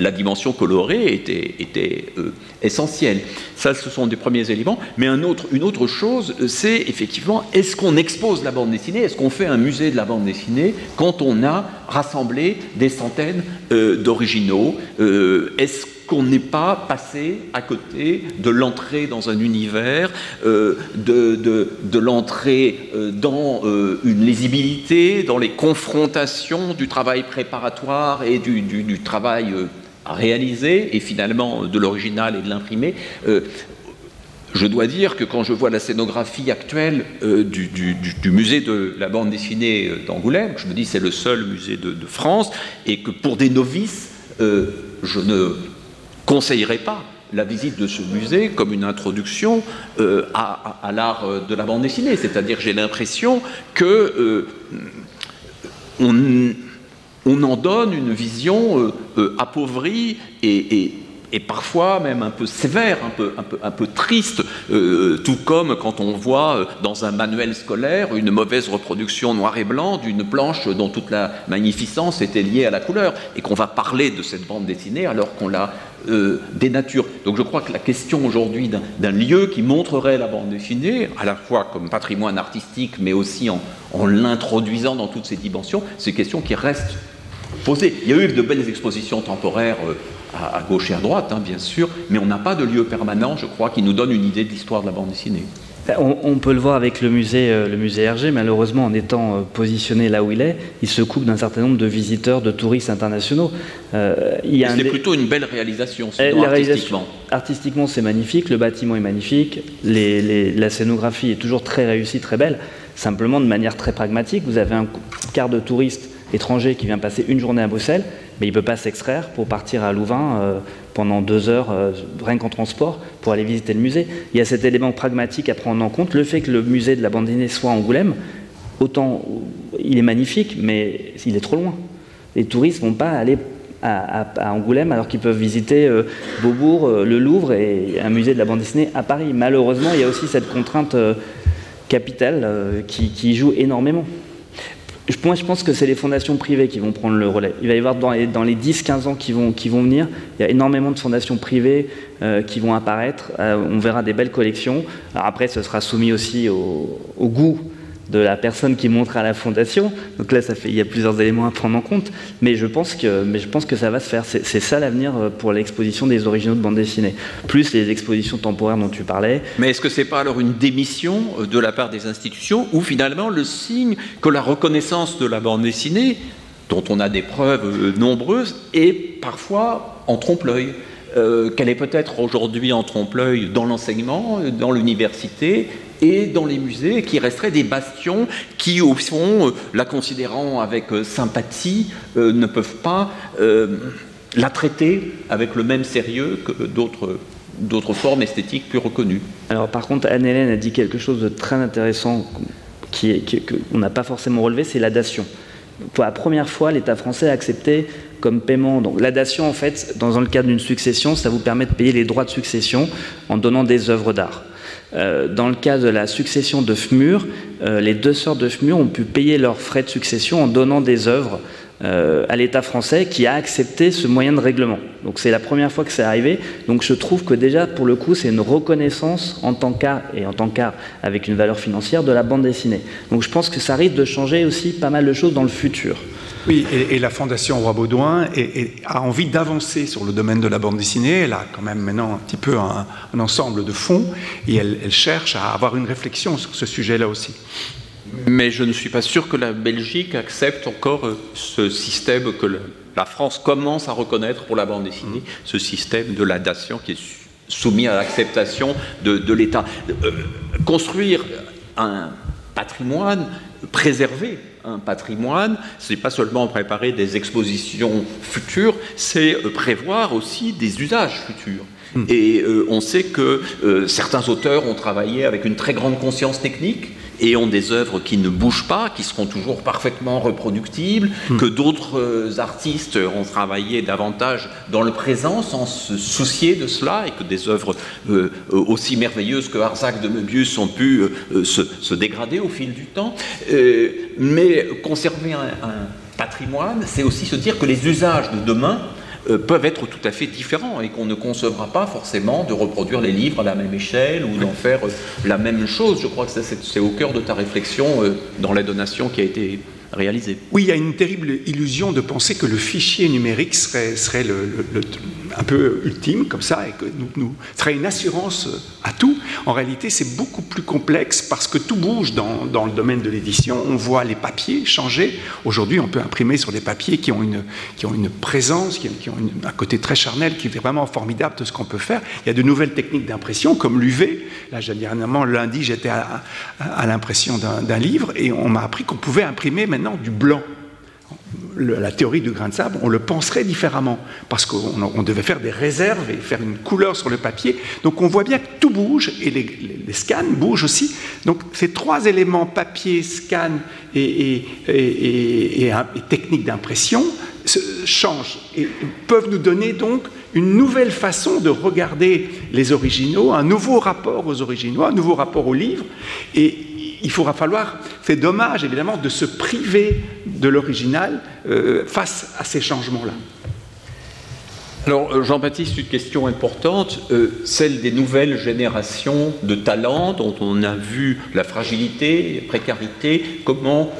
la dimension colorée était, euh, essentielle. Ça, ce sont des premiers éléments. Mais une autre chose, euh, c'est effectivement, est-ce qu'on expose la bande dessinée? Est-ce qu'on fait un musée de la bande dessinée quand on a rassemblé des centaines euh, d'originaux? Est-ce qu'on n'est pas passé à côté de l'entrée dans un univers, de, l'entrée dans une lisibilité, dans les confrontations du travail préparatoire et du travail à réaliser, et finalement de l'original et de l'imprimé. Euh, je dois dire que quand je vois la scénographie actuelle euh, du, musée de la bande dessinée euh, d'Angoulême, je me dis c'est le seul musée de, France, et que pour des novices, je ne conseillerais pas la visite de ce musée comme une introduction à, à l'art de la bande dessinée. C'est-à-dire j'ai l'impression que on on en donne une vision euh, euh, appauvrie et, parfois même un peu sévère, un peu, un peu, triste, euh, tout comme quand on voit dans un manuel scolaire une mauvaise reproduction noir et blanc d'une planche dont toute la magnificence était liée à la couleur, et qu'on va parler de cette bande dessinée alors qu'on l'a des natures. Donc je crois que la question aujourd'hui d'un lieu qui montrerait la bande dessinée, à la fois comme patrimoine artistique, mais aussi en, l'introduisant dans toutes ses dimensions, c'est une question qui reste posée. Il y a eu de belles expositions temporaires euh, à, gauche et à droite, hein, bien sûr, mais on n'a pas de lieu permanent, je crois, qui nous donne une idée de l'histoire de la bande dessinée. On, peut le voir avec le musée, euh, le musée Hergé, malheureusement, en étant euh, positionné là où il est, il se coupe d'un certain nombre de visiteurs, de touristes internationaux. Euh, c'est plutôt une belle réalisation, artistiquement. artistiquement, c'est magnifique, le bâtiment est magnifique, la scénographie est toujours très réussie, très belle. Simplement, de manière très pragmatique, vous avez un quart de touristes étranger qui vient passer une journée à Bruxelles, mais il ne peut pas s'extraire pour partir à Louvain euh, pendant deux heures, euh, rien qu'en transport, pour aller visiter le musée. Il y a cet élément pragmatique à prendre en compte. Le fait que le musée de la bande dessinée soit à Angoulême, autant il est magnifique, mais il est trop loin. Les touristes ne vont pas aller à, Angoulême alors qu'ils peuvent visiter euh, Beaubourg, le Louvre et un musée de la bande dessinée à Paris. Malheureusement, il y a aussi cette contrainte capitale qui joue énormément. Moi, je pense que c'est les fondations privées qui vont prendre le relais. Il va y avoir dans les, dans les 10-15 ans qui vont, venir, il y a énormément de fondations privées euh, qui vont apparaître. Euh, on verra des belles collections. Après, ce sera soumis aussi au, au goût de la personne qui montre à la fondation. Donc là, ça fait, il y a plusieurs éléments à prendre en compte, mais je pense que, mais je pense que ça va se faire. C'est ça l'avenir euh, pour l'exposition des originaux de bande dessinée, plus les expositions temporaires dont tu parlais. Mais est-ce que c'est pas alors une démission euh, de la part des institutions, ou finalement le signe que la reconnaissance de la bande dessinée, dont on a des preuves euh, nombreuses, est parfois en trompe-l'œil? Qu'elle est peut-être aujourd'hui en trompe-l'œil dans l'enseignement, dans l'université, et dans les musées qui resteraient des bastions qui, au fond, euh, la considérant avec euh, sympathie, euh, ne peuvent pas la traiter avec le même sérieux que d'autres formes esthétiques plus reconnues. Alors par contre, Anne-Hélène a dit quelque chose de très intéressant qui, qu'on n'a pas forcément relevé, c'est la dation. Pour la première fois, l'État français a accepté comme paiement. Donc la dation, en fait, dans le cadre d'une succession, ça vous permet de payer les droits de succession en donnant des œuvres d'art. Euh, dans le cas de la succession de FMUR, euh, les deux sœurs de FMUR ont pu payer leurs frais de succession en donnant des œuvres euh, à l'État français qui a accepté ce moyen de règlement. Donc c'est la première fois que c'est arrivé. Donc je trouve que déjà, pour le coup, c'est une reconnaissance en tant qu'art et en tant qu'art avec une valeur financière de la bande dessinée. Donc je pense que ça risque de changer aussi pas mal de choses dans le futur. Oui, et, la Fondation Roi Baudouin a envie d'avancer sur le domaine de la bande dessinée. Elle a quand même maintenant un petit peu un, ensemble de fonds et elle, cherche à avoir une réflexion sur ce sujet-là aussi. Mais je ne suis pas sûr que la Belgique accepte encore euh, ce système que la France commence à reconnaître pour la bande dessinée, ce système de la dation qui est soumis à l'acceptation de, l'État. Euh, construire un patrimoine préservé un patrimoine, c'est pas seulement préparer des expositions futures, c'est euh, prévoir aussi des usages futurs. Hmm. Et euh, on sait que euh, certains auteurs ont travaillé avec une très grande conscience technique et ont des œuvres qui ne bougent pas, qui seront toujours parfaitement reproductibles, hmm. que d'autres euh, artistes ont travaillé davantage dans le présent sans se soucier de cela, et que des œuvres euh, aussi merveilleuses que Arzac de Möbius ont pu euh, se, dégrader au fil du temps. mais conserver un patrimoine, c'est aussi se dire que les usages de demain euh, peuvent être tout à fait différents et qu'on ne concevra pas forcément de reproduire les livres à la même échelle ou d'en faire euh, la même chose. Je crois que c'est au cœur de ta réflexion euh, dans la donation qui a été réalisée. Oui, il y a une terrible illusion de penser que le fichier numérique serait, serait le, un peu ultime, comme ça, et que nous, nous serait une assurance à tout. En réalité, c'est beaucoup plus complexe parce que tout bouge dans, dans le domaine de l'édition. On voit les papiers changer. Aujourd'hui, on peut imprimer sur des papiers qui ont une, qui ont une présence, qui, ont un côté très charnel, qui est vraiment formidable de ce qu'on peut faire. Il y a de nouvelles techniques d'impression, comme l'UV. Là, dernièrement, lundi, j'étais à, à, l'impression d'un livre et on m'a appris qu'on pouvait imprimer maintenant du blanc la théorie du grain de sable, on le penserait différemment, parce qu'on devait faire des réserves et faire une couleur sur le papier. Donc on voit bien que tout bouge, et les, scans bougent aussi. Donc ces trois éléments, papier, scan et, technique d'impression, changent et peuvent nous donner donc une nouvelle façon de regarder les originaux, un nouveau rapport aux originaux, un nouveau rapport aux livres. Et il faudra falloir, c'est dommage évidemment de se priver de l'original euh, face à ces changements-là. Alors, euh, Jean-Baptiste, une question importante, euh, celle des nouvelles générations de talents dont on a vu la fragilité, la précarité. Comment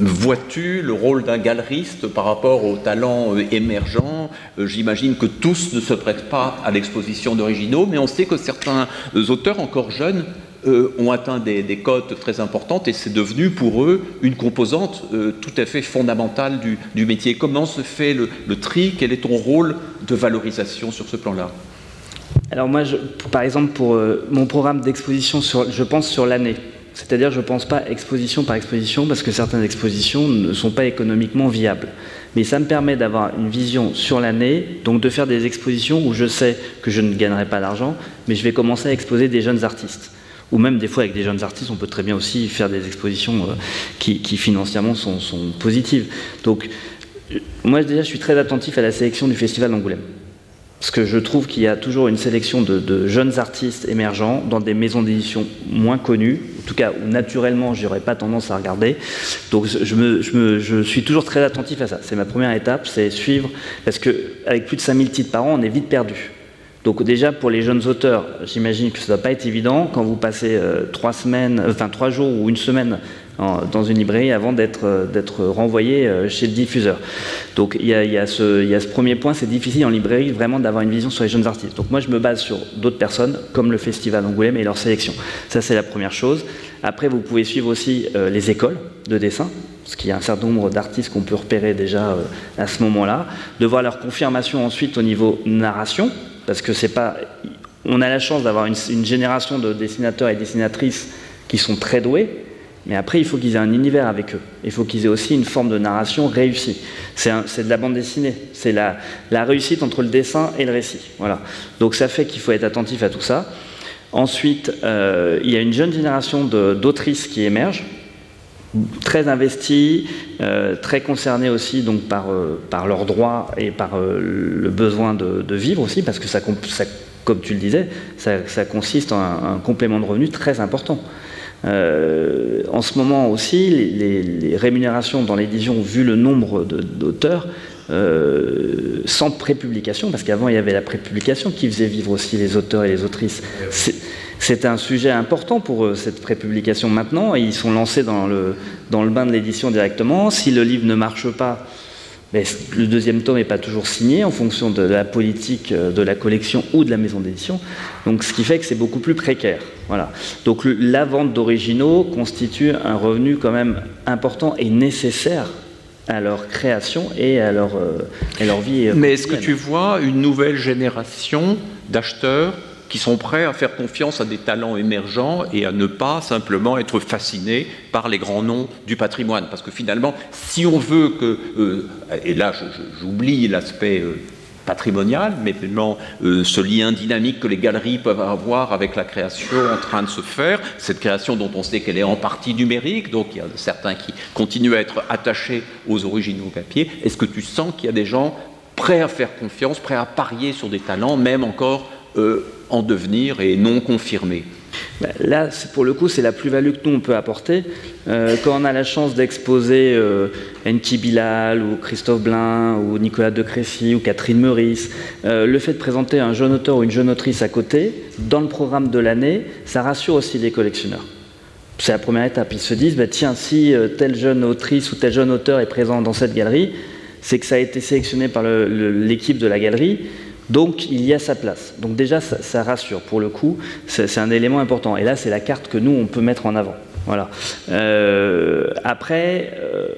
vois-tu le rôle d'un galeriste par rapport aux talents émergents? J'imagine que tous ne se prêtent pas à l'exposition d'originaux, mais on sait que certains auteurs encore jeunes ont atteint des, cotes très importantes et c'est devenu pour eux une composante euh, tout à fait fondamentale du, métier. Comment se fait le, tri? Quel est ton rôle de valorisation sur ce plan-là? Alors moi, par exemple, pour euh, mon programme d'exposition, je pense sur l'année. C'est-à-dire, je ne pense pas exposition par exposition, parce que certaines expositions ne sont pas économiquement viables. Mais ça me permet d'avoir une vision sur l'année, donc de faire des expositions où je sais que je ne gagnerai pas d'argent, mais je vais commencer à exposer des jeunes artistes ou même des fois avec des jeunes artistes, on peut très bien aussi faire des expositions euh, qui, financièrement sont, positives. Donc, euh, moi déjà, je suis très attentif à la sélection du Festival d'Angoulême. Parce que je trouve qu'il y a toujours une sélection de, jeunes artistes émergents dans des maisons d'édition moins connues, en tout cas où naturellement je n'aurais pas tendance à regarder. Donc je, je, suis toujours très attentif à ça. C'est ma première étape, c'est suivre, parce qu'avec plus de 5000 titres par an, on est vite perdu. Donc déjà pour les jeunes auteurs, j'imagine que ça ne doit pas être évident quand vous passez euh, trois semaines, euh, enfin trois jours ou une semaine dans une librairie avant d'être euh, renvoyé chez le diffuseur. Donc il y a, ce, premier point, c'est difficile en librairie vraiment d'avoir une vision sur les jeunes artistes. Donc moi je me base sur d'autres personnes comme le Festival d'Angoulême et leur sélection. Ça c'est la première chose. Après vous pouvez suivre aussi les écoles de dessin, parce qu'il y a un certain nombre d'artistes qu'on peut repérer déjà à ce moment-là, de voir leur confirmation ensuite au niveau narration, parce que c'est pas. On a la chance d'avoir une, génération de dessinateurs et dessinatrices qui sont très doués, mais après, il faut qu'ils aient un univers avec eux. Il faut qu'ils aient aussi une forme de narration réussie. C'est de la bande dessinée. C'est la, la, réussite entre le dessin et le récit. Voilà. Donc ça fait qu'il faut être attentif à tout ça. Ensuite, euh, il y a une jeune génération d'autrices qui émerge très investis, euh, très concernés aussi donc par, euh, par leurs droits et par euh, le besoin de, vivre aussi, parce que ça, comme tu le disais, ça, consiste en un, complément de revenu très important. en ce moment aussi, les, rémunérations dans l'édition, vu le nombre d'auteurs, sans prépublication, parce qu'avant il y avait la prépublication qui faisait vivre aussi les auteurs et les autrices. C'est un sujet important pour eux, cette prépublication maintenant. Ils sont lancés dans le, dans le bain de l'édition directement. Si le livre ne marche pas, ben, le deuxième tome n'est pas toujours signé en fonction de la politique euh, de la collection ou de la maison d'édition. Donc, ce qui fait que c'est beaucoup plus précaire. Voilà. Donc, la vente d'originaux constitue un revenu quand même important et nécessaire à leur création et à leur, euh, à leur vie. Mais est-ce que tu vois une nouvelle génération d'acheteurs qui sont prêts à faire confiance à des talents émergents et à ne pas simplement être fascinés par les grands noms du patrimoine? Parce que finalement, si on veut que, euh, et là j'oublie l'aspect euh, patrimonial, mais vraiment euh, ce lien dynamique que les galeries peuvent avoir avec la création en train de se faire, cette création dont on sait qu'elle est en partie numérique, donc il y a certains qui continuent à être attachés aux originaux papier, est-ce que tu sens qu'il y a des gens prêts à faire confiance, prêts à parier sur des talents, même encore en devenir et non confirmé ben, Là, pour le coup, c'est la plus-value que nous, on peut apporter. Euh, quand on a la chance d'exposer euh, Enki Bilal ou Christophe Blain ou Nicolas de Crécy ou Catherine Meurice, euh, le fait de présenter un jeune auteur ou une jeune autrice à côté, dans le programme de l'année, ça rassure aussi les collectionneurs. C'est la première étape. Ils se disent, bah, tiens, si telle jeune autrice ou tel jeune auteur est présent dans cette galerie, c'est que ça a été sélectionné par l'équipe de la galerie donc il y a sa place. Donc déjà, ça, rassure. Pour le coup, c'est un élément important. Et là, c'est la carte que nous, on peut mettre en avant. Voilà. Euh, après, euh,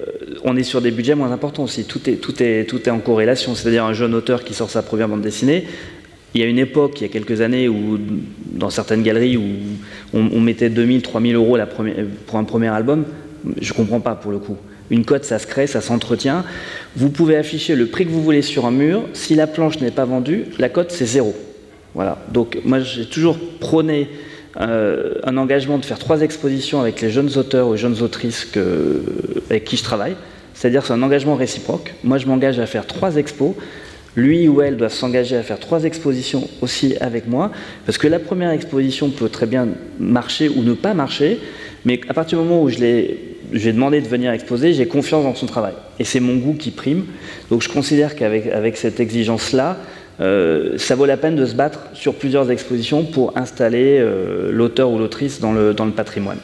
on est sur des budgets moins importants aussi. Tout est, tout est, tout est en corrélation. C'est-à-dire un jeune auteur qui sort sa première bande dessinée. Il y a une époque, il y a quelques années, où dans certaines galeries, où on, mettait 2000, 3000 euros pour un premier album. Je ne comprends pas pour le coup. Une cote, ça se crée, ça s'entretient. Vous pouvez afficher le prix que vous voulez sur un mur. Si la planche n'est pas vendue, la cote, c'est zéro. Voilà. Donc, moi, j'ai toujours prôné euh, un engagement de faire trois expositions avec les jeunes auteurs ou jeunes autrices avec qui je travaille. C'est-à-dire c'est un engagement réciproque. Moi, je m'engage à faire trois expos. Lui ou elle doivent s'engager à faire trois expositions aussi avec moi, parce que la première exposition peut très bien marcher ou ne pas marcher, mais à partir du moment où je l'ai j'ai demandé de venir exposer, j'ai confiance dans son travail. Et c'est mon goût qui prime. Donc je considère qu'avec avec cette exigence-là, euh, ça vaut la peine de se battre sur plusieurs expositions pour installer euh, l'auteur ou l'autrice dans le, patrimoine.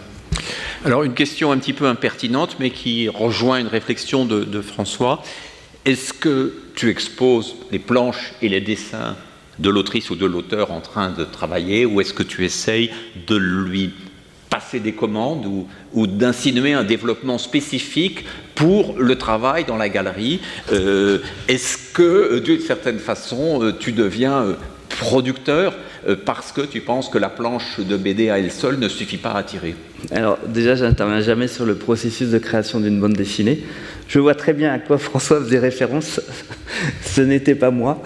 Alors une question un petit peu impertinente, mais qui rejoint une réflexion de François. Est-ce que tu exposes les planches et les dessins de l'autrice ou de l'auteur en train de travailler, ou est-ce que tu essayes de lui passer des commandes ou, d'insinuer un développement spécifique pour le travail dans la galerie euh, Est-ce que, euh, d'une certaine façon, euh, tu deviens producteur parce que tu penses que la planche de BD à elle seule ne suffit pas à tirer Alors déjà, je n'interviens jamais sur le processus de création d'une bande dessinée. Je vois très bien à quoi François faisait référence. Ce n'était pas moi.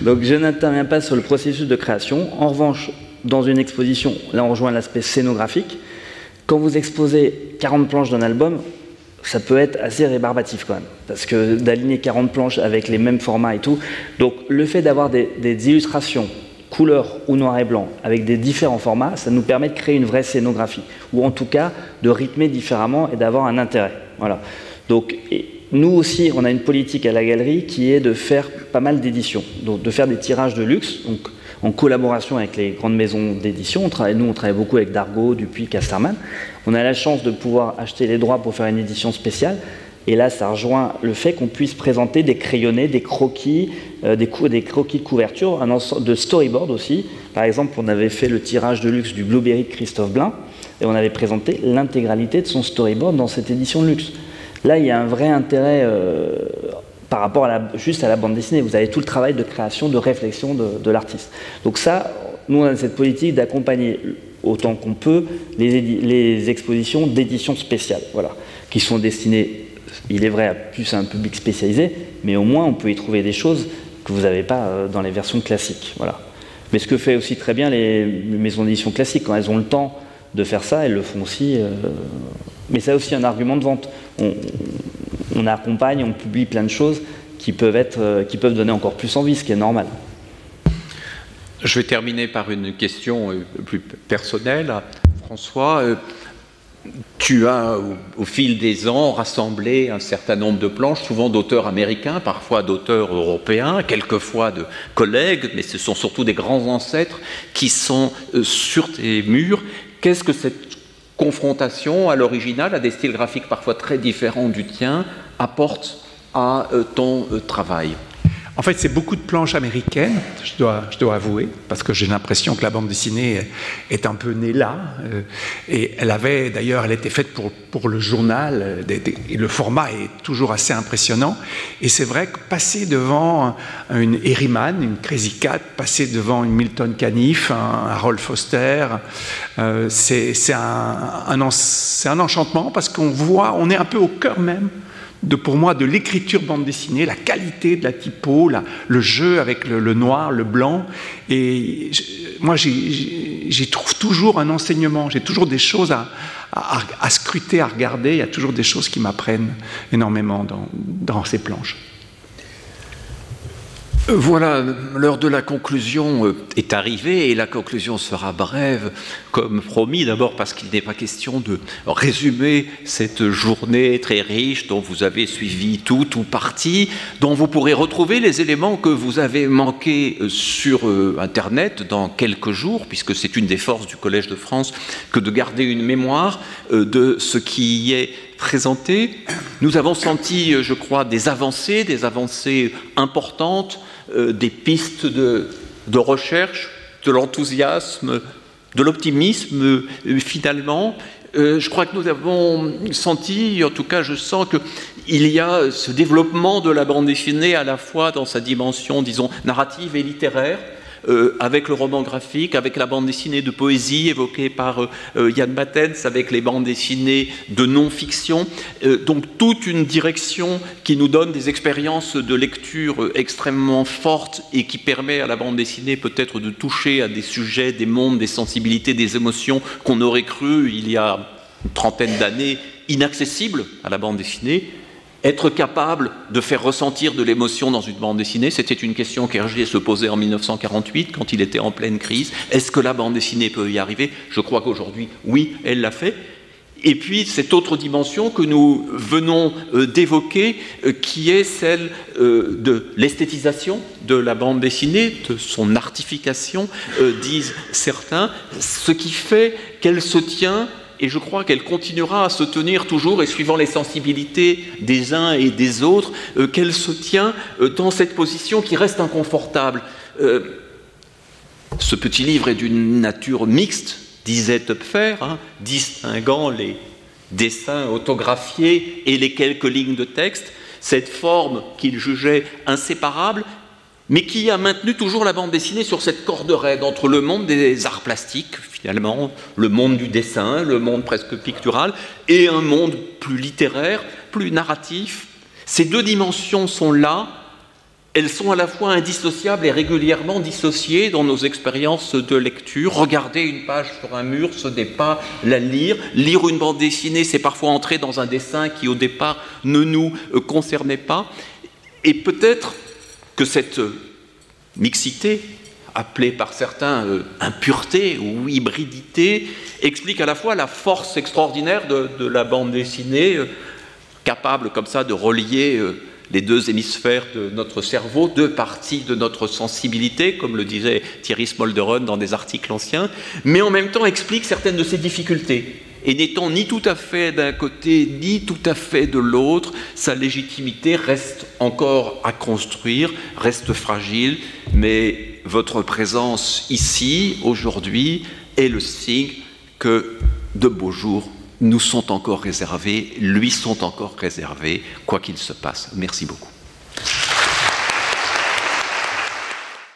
Donc je n'interviens pas sur le processus de création. En revanche, dans une exposition, là on rejoint l'aspect scénographique. Quand vous exposez 40 planches d'un album, ça peut être assez rébarbatif quand même, parce que d'aligner 40 planches avec les mêmes formats et tout. Donc le fait d'avoir des, illustrations couleur ou noir et blanc avec des différents formats, ça nous permet de créer une vraie scénographie, ou en tout cas de rythmer différemment et d'avoir un intérêt. Voilà. Donc nous aussi, on a une politique à la galerie qui est de faire pas mal d'éditions, donc de faire des tirages de luxe. Donc en collaboration avec les grandes maisons d'édition. Nous, on travaille beaucoup avec Dargaud, Dupuis, Casterman. On a la chance de pouvoir acheter les droits pour faire une édition spéciale. Et là, ça rejoint le fait qu'on puisse présenter des crayonnés, des croquis, euh, des, des, croquis de couverture, un ensemble de storyboard aussi. Par exemple, on avait fait le tirage de luxe du Blueberry de Christophe Blain et on avait présenté l'intégralité de son storyboard dans cette édition de luxe. Là, il y a un vrai intérêt euh, par rapport juste à la bande dessinée. Vous avez tout le travail de création, de réflexion de, l'artiste. Donc ça, nous, on a cette politique d'accompagner autant qu'on peut les, expositions d'édition spéciale, voilà, qui sont destinées, il est vrai, à plus un public spécialisé, mais au moins on peut y trouver des choses que vous n'avez pas euh, dans les versions classiques. Voilà. Mais ce que fait aussi très bien les maisons d'édition classiques, quand elles ont le temps de faire ça, elles le font aussi. Euh, mais c'est aussi un argument de vente. On accompagne, on publie plein de choses qui peuvent, être, euh, qui peuvent donner encore plus envie, ce qui est normal. Je vais terminer par une question euh, plus personnelle. François, euh, tu as, au, au, fil des ans, rassemblé un certain nombre de planches, souvent d'auteurs américains, parfois d'auteurs européens, quelquefois de collègues, mais ce sont surtout des grands ancêtres qui sont sur tes murs. Qu'est-ce que cette confrontation à l'original, à des styles graphiques parfois très différents du tien, apporte à euh, ton euh, travail en fait, c'est beaucoup de planches américaines, je dois, je dois avouer, parce que j'ai l'impression que la bande dessinée est un peu née là. Euh, et elle avait, d'ailleurs, elle était faite pour, pour le journal, et le format est toujours assez impressionnant. Et c'est vrai que passer devant une Herriman, une Crazy Cat, passer devant une Milton Caniff, un Harold Foster, c'est un, un, un enchantement parce qu'on voit, on est un peu au cœur même de, pour moi de l'écriture bande dessinée, la qualité de la typo, le jeu avec le, noir, le blanc. Et moi, j'y trouve toujours un enseignement, j'ai toujours des choses à, à, à, scruter, à regarder, il y a toujours des choses qui m'apprennent énormément dans, dans ces planches. Voilà, l'heure de la conclusion euh, est arrivée et la conclusion sera brève, comme promis, d'abord parce qu'il n'est pas question de résumer cette journée très riche dont vous avez suivi tout ou partie, dont vous pourrez retrouver les éléments que vous avez manqués euh, sur euh, Internet dans quelques jours, puisque c'est une des forces du Collège de France que de garder une mémoire de ce qui y est présenté. Nous avons senti, je crois, des avancées, des avancées importantes euh, des pistes de, recherche, de l'enthousiasme, de l'optimisme euh, finalement. Euh, je crois que nous avons senti, en tout cas je sens qu'il y a ce développement de la bande dessinée à la fois dans sa dimension, disons, narrative et littéraire, euh, avec le roman graphique, avec la bande dessinée de poésie évoquée par euh, Yann Battens, avec les bandes dessinées de non-fiction. Euh, donc toute une direction qui nous donne des expériences de lecture extrêmement fortes et qui permet à la bande dessinée peut-être de toucher à des sujets, des mondes, des sensibilités, des émotions qu'on aurait cru il y a une trentaine d'années inaccessibles à la bande dessinée être capable de faire ressentir de l'émotion dans une bande dessinée, c'était une question qu'Hergé se posait en 1948 quand il était en pleine crise. Est-ce que la bande dessinée peut y arriver? Je crois qu'aujourd'hui, oui, elle l'a fait. Et puis cette autre dimension que nous venons euh, d'évoquer, euh, qui est celle euh, de l'esthétisation de la bande dessinée, de son artification, disent certains, ce qui fait qu'elle se tient et je crois qu'elle continuera à se tenir toujours, et suivant les sensibilités des uns et des autres, qu'elle se tient dans cette position qui reste inconfortable. ce petit livre est d'une nature mixte, disait Topfer, hein, distinguant les dessins autographiés et les quelques lignes de texte, cette forme qu'il jugeait inséparable, mais qui a maintenu toujours la bande dessinée sur cette corde raide entre le monde des arts plastiques, finalement, le monde du dessin, le monde presque pictural, et un monde plus littéraire, plus narratif. Ces deux dimensions sont là, elles sont à la fois indissociables et régulièrement dissociées dans nos expériences de lecture. Regarder une page sur un mur, ce n'est pas la lire. Lire une bande dessinée, c'est parfois entrer dans un dessin qui au départ ne nous euh, concernait pas. Et peut-être que cette euh, mixité, appelée par certains euh, impureté ou hybridité, explique à la fois la force extraordinaire de, la bande dessinée, capable comme ça de relier les deux hémisphères de notre cerveau, deux parties de notre sensibilité, comme le disait Thierry Smolderon dans des articles anciens, mais en même temps explique certaines de ses difficultés. Et n'étant ni tout à fait d'un côté, ni tout à fait de l'autre, sa légitimité reste encore à construire, reste fragile, mais votre présence ici, aujourd'hui, est le signe que de beaux jours nous sont encore réservés, lui sont encore réservés, quoi qu'il se passe. Merci beaucoup.